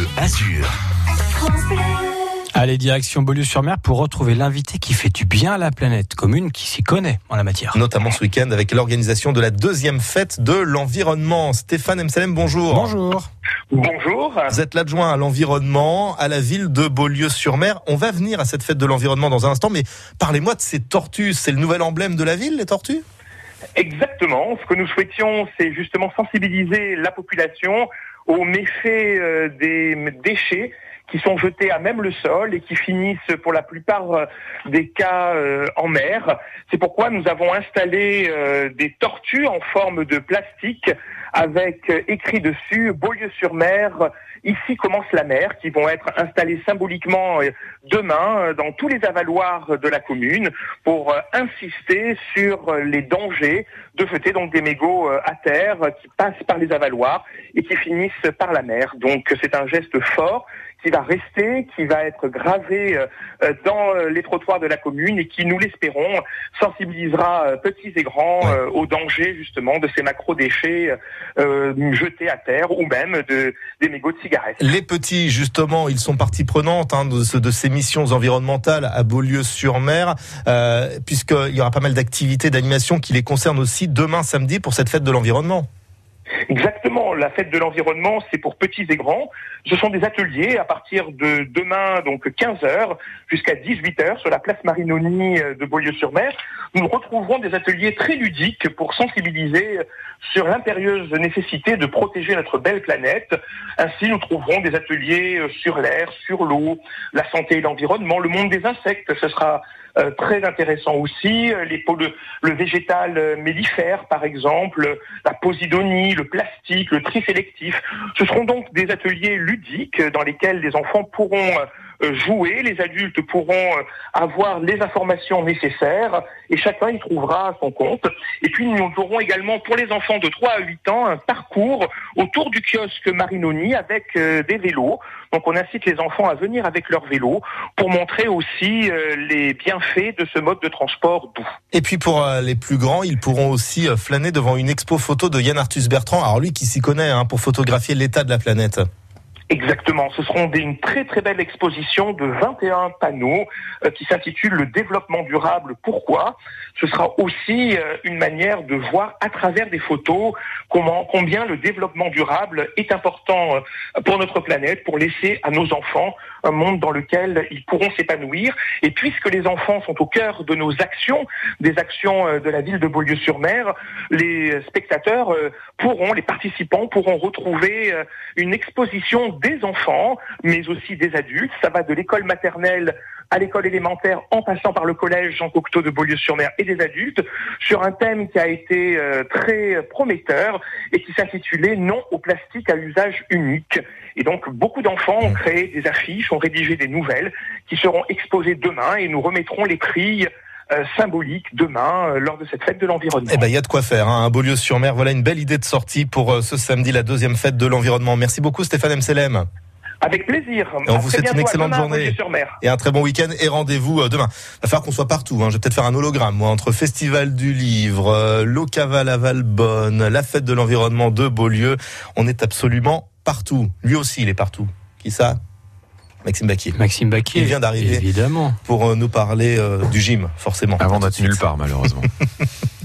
Bleu Azur. Allez, direction Beaulieu-sur-Mer pour retrouver l'invité qui fait du bien à la planète commune, qui s'y connaît en la matière. Notamment ce week-end avec l'organisation de la deuxième fête de l'environnement. Stéphane Msalem, bonjour. Bonjour. Bonjour. Vous êtes l'adjoint à l'environnement à la ville de Beaulieu-sur-Mer. On va venir à cette fête de l'environnement dans un instant, mais parlez-moi de ces tortues. C'est le nouvel emblème de la ville, les tortues? Exactement. Ce que nous souhaitions, c'est justement sensibiliser la population aux méfaits euh, des déchets qui sont jetés à même le sol et qui finissent pour la plupart euh, des cas euh, en mer. C'est pourquoi nous avons installé des tortues en forme de plastique avec écrit dessus Beaulieu-sur-Mer, ici commence la mer, qui vont être installées symboliquement demain dans tous les avaloirs de la commune pour insister sur les dangers de jeter donc des mégots à terre qui passent par les avaloirs et qui finissent par la mer. Donc c'est un geste fort qui va rester, qui va être gravé euh, euh, dans euh, les trottoirs de la commune et qui, nous l'espérons, sensibilisera petits et grands au danger justement de ces macro-déchets jetés à terre ou même de, des mégots de cigarettes. Les petits, justement, ils sont partie prenante hein, de, de, ces missions environnementales à Beaulieu-sur-Mer, euh, puisqu'il y aura pas mal d'activités, d'animation qui les concernent aussi demain samedi pour cette fête de l'environnement. Exactement. La fête de l'environnement, c'est pour petits et grands. Ce sont des ateliers à partir de demain, donc 15 heures, jusqu'à 18 heures sur la place Marinoni euh, de Beaulieu-sur-Mer. Nous retrouverons des ateliers très ludiques pour sensibiliser sur l'impérieuse nécessité de protéger notre belle planète. Ainsi, nous trouverons des ateliers euh, sur l'air, sur l'eau, la santé et l'environnement, le monde des insectes. Ce sera euh, très intéressant aussi. Les, le, le végétal mellifère, par exemple, la posidonie, le plastique, le tri sélectif. Ce seront donc des ateliers ludiques dans lesquels les enfants pourront jouer, les adultes pourront avoir les informations nécessaires et chacun y trouvera son compte. Et puis nous aurons également pour les enfants de 3 à 8 ans un parcours autour du kiosque Marinoni avec des vélos donc on incite les enfants à venir avec leur vélo pour montrer aussi euh, les bienfaits de ce mode de transport doux. Et puis pour euh, les plus grands, ils pourront aussi euh, flâner devant une expo photo de Yann Arthus Bertrand. Alors lui qui s'y connaît hein, pour photographier l'état de la planète. Exactement. Ce seront une très très belle exposition de 21 panneaux euh, qui s'intitule Le développement durable. Pourquoi? Ce sera aussi euh, une manière de voir à travers des photos combien le développement durable est important euh, pour notre planète, pour laisser à nos enfants un monde dans lequel ils pourront s'épanouir. Et puisque les enfants sont au cœur de nos actions, des actions de la ville de Beaulieu-sur-Mer, les spectateurs pourront, les participants pourront retrouver une exposition des enfants, mais aussi des adultes. Ça va de l'école maternelle à l'école élémentaire en passant par le collège Jean Cocteau de Beaulieu-sur-Mer et des adultes sur un thème qui a été euh, très prometteur et qui s'intitulait Non au plastique à usage unique. Et donc beaucoup d'enfants ont créé des affiches, ont rédigé des nouvelles qui seront exposées demain et nous remettrons les prix symbolique demain euh, lors de cette fête de l'environnement. Eh ben, il y a de quoi faire. Hein. Un Beaulieu-sur-Mer, voilà une belle idée de sortie pour euh, ce samedi, la deuxième fête de l'environnement. Merci beaucoup, Stéphane Mselem. Avec plaisir. on vous souhaite une excellente journée et un très bon week-end et rendez-vous demain. Il va falloir qu'on soit partout. Hein. Je vais peut-être faire un hologramme moi entre Festival du Livre, Locaval à Valbonne, la fête de l'environnement de Beaulieu. On est absolument partout. Lui aussi, il est partout. Qui ça? Maxime Baquier. Maxime Baquier. Il vient d'arriver. Évidemment. Pour euh, nous parler euh, du gym, forcément. Avant d'être nulle part, malheureusement.